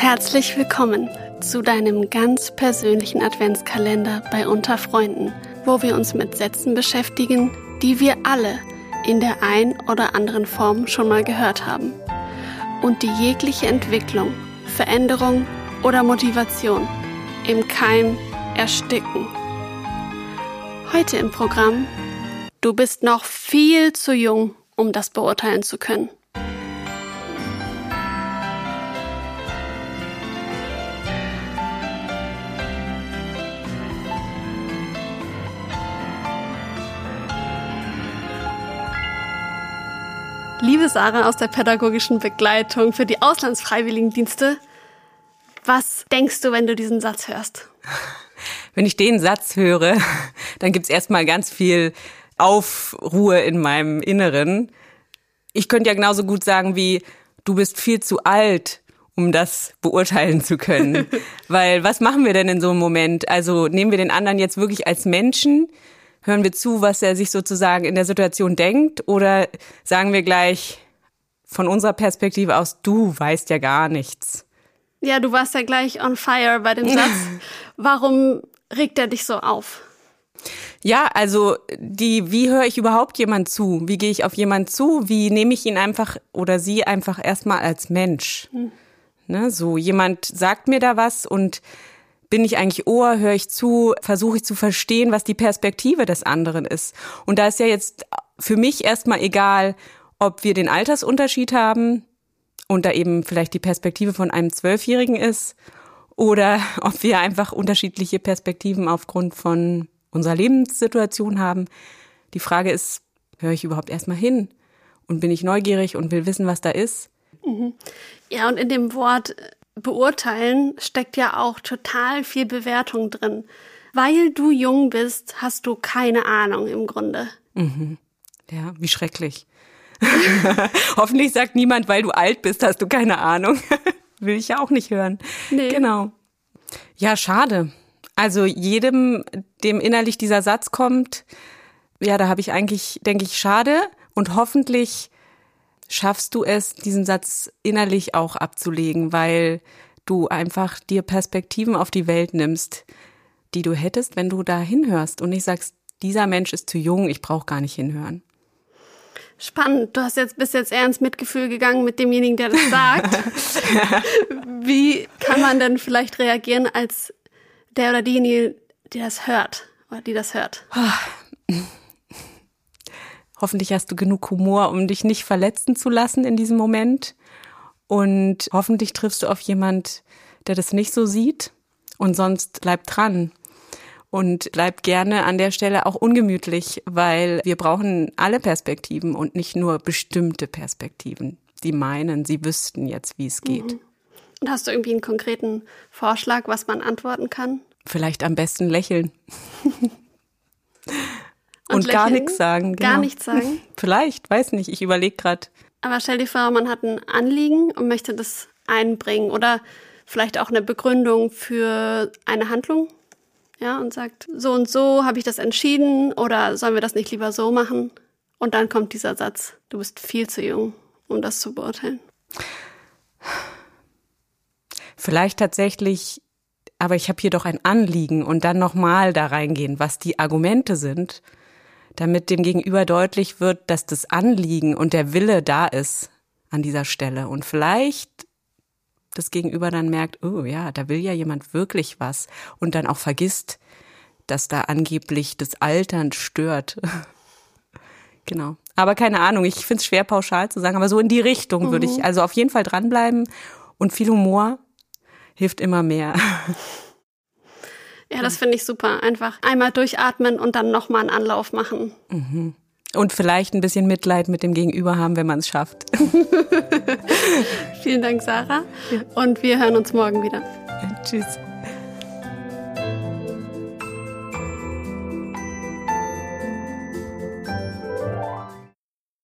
Herzlich willkommen zu deinem ganz persönlichen Adventskalender bei Unter Freunden, wo wir uns mit Sätzen beschäftigen, die wir alle in der ein oder anderen Form schon mal gehört haben und die jegliche Entwicklung, Veränderung oder Motivation im Keim ersticken. Heute im Programm Du bist noch viel zu jung, um das beurteilen zu können. Liebe Sarah aus der pädagogischen Begleitung für die Auslandsfreiwilligendienste, was denkst du, wenn du diesen Satz hörst? Wenn ich den Satz höre, dann gibt's erstmal ganz viel Aufruhe in meinem Inneren. Ich könnte ja genauso gut sagen wie, du bist viel zu alt, um das beurteilen zu können. Weil was machen wir denn in so einem Moment? Also nehmen wir den anderen jetzt wirklich als Menschen? Hören wir zu, was er sich sozusagen in der Situation denkt? Oder sagen wir gleich von unserer Perspektive aus, du weißt ja gar nichts? Ja, du warst ja gleich on fire bei dem Satz. Warum regt er dich so auf? Ja, also die, wie höre ich überhaupt jemand zu? Wie gehe ich auf jemand zu? Wie nehme ich ihn einfach oder sie einfach erstmal als Mensch? Hm. Ne, so jemand sagt mir da was und bin ich eigentlich Ohr, höre ich zu, versuche ich zu verstehen, was die Perspektive des anderen ist. Und da ist ja jetzt für mich erstmal egal, ob wir den Altersunterschied haben und da eben vielleicht die Perspektive von einem Zwölfjährigen ist oder ob wir einfach unterschiedliche Perspektiven aufgrund von unserer Lebenssituation haben. Die Frage ist, höre ich überhaupt erstmal hin und bin ich neugierig und will wissen, was da ist? Mhm. Ja, und in dem Wort beurteilen steckt ja auch total viel Bewertung drin. Weil du jung bist, hast du keine Ahnung im Grunde. Mhm. Ja, wie schrecklich. Hoffentlich sagt niemand, weil du alt bist, hast du keine Ahnung. Will ich ja auch nicht hören. Nee. Genau. Ja, schade. Also jedem, dem innerlich dieser Satz kommt, ja, da habe ich eigentlich, denke ich, schade. Und hoffentlich schaffst du es, diesen Satz innerlich auch abzulegen, weil du einfach dir Perspektiven auf die Welt nimmst, die du hättest, wenn du da hinhörst und nicht sagst, dieser Mensch ist zu jung, ich brauche gar nicht hinhören. Spannend. Du hast jetzt bis jetzt eher ins Mitgefühl gegangen mit demjenigen, der das sagt. Wie kann man denn vielleicht reagieren als der oder diejenige, die das hört oder die das hört? Hoffentlich hast du genug Humor, um dich nicht verletzen zu lassen in diesem Moment. Und hoffentlich triffst du auf jemand, der das nicht so sieht. Und sonst bleib dran. Und bleib gerne an der Stelle auch ungemütlich, weil wir brauchen alle Perspektiven und nicht nur bestimmte Perspektiven, die meinen, sie wüssten jetzt, wie es geht. Mhm. Und hast du irgendwie einen konkreten Vorschlag, was man antworten kann? Vielleicht am besten lächeln. Und, gar nichts sagen. Genau. Gar nichts sagen? Vielleicht, weiß nicht. Ich überlege gerade. Aber stell dir vor, man hat ein Anliegen und möchte das einbringen oder vielleicht auch eine Begründung für eine Handlung. Ja, und sagt, so und so habe ich das entschieden oder sollen wir das nicht lieber so machen? Und dann kommt dieser Satz, du bist viel zu jung, um das zu beurteilen. Vielleicht tatsächlich aber ich habe hier doch ein Anliegen und dann nochmal da reingehen, was die Argumente sind, damit dem Gegenüber deutlich wird, dass das Anliegen und der Wille da ist an dieser Stelle. Und vielleicht das Gegenüber dann merkt, oh ja, da will ja jemand wirklich was und dann auch vergisst, dass da angeblich das Altern stört. genau. Aber keine Ahnung, ich finde es schwer pauschal zu sagen, aber so in die Richtung mhm. würde ich mhm. also auf jeden Fall dranbleiben und viel Humor hilft immer mehr. Ja, das finde ich super. Einfach einmal durchatmen und dann nochmal einen Anlauf machen. Mhm. Und vielleicht ein bisschen Mitleid mit dem Gegenüber haben, wenn man es schafft. Vielen Dank, Sarah. Und wir hören uns morgen wieder. Ja, tschüss.